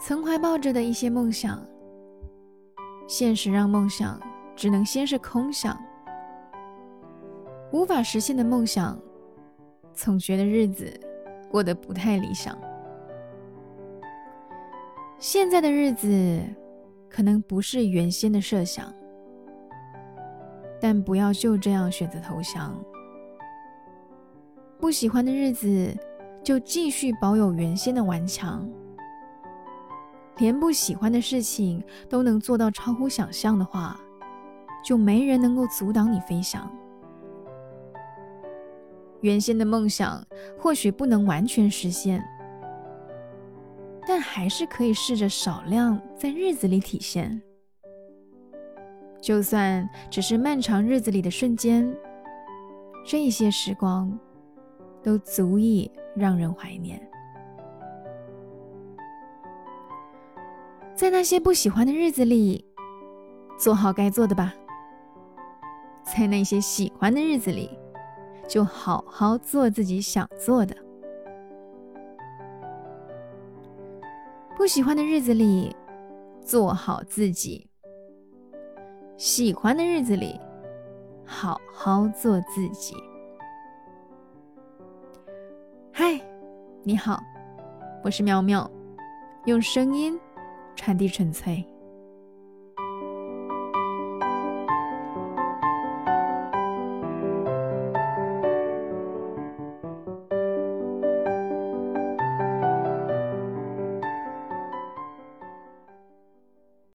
曾怀抱着的一些梦想，现实让梦想只能先是空想，无法实现的梦想，总觉得日子过得不太理想。现在的日子可能不是原先的设想，但不要就这样选择投降。不喜欢的日子，就继续保有原先的顽强。连不喜欢的事情都能做到超乎想象的话，就没人能够阻挡你飞翔。原先的梦想或许不能完全实现，但还是可以试着少量在日子里体现。就算只是漫长日子里的瞬间，这些时光都足以让人怀念。在那些不喜欢的日子里，做好该做的吧；在那些喜欢的日子里，就好好做自己想做的。不喜欢的日子里，做好自己；喜欢的日子里，好好做自己。嗨，你好，我是妙妙，用声音。产地纯粹。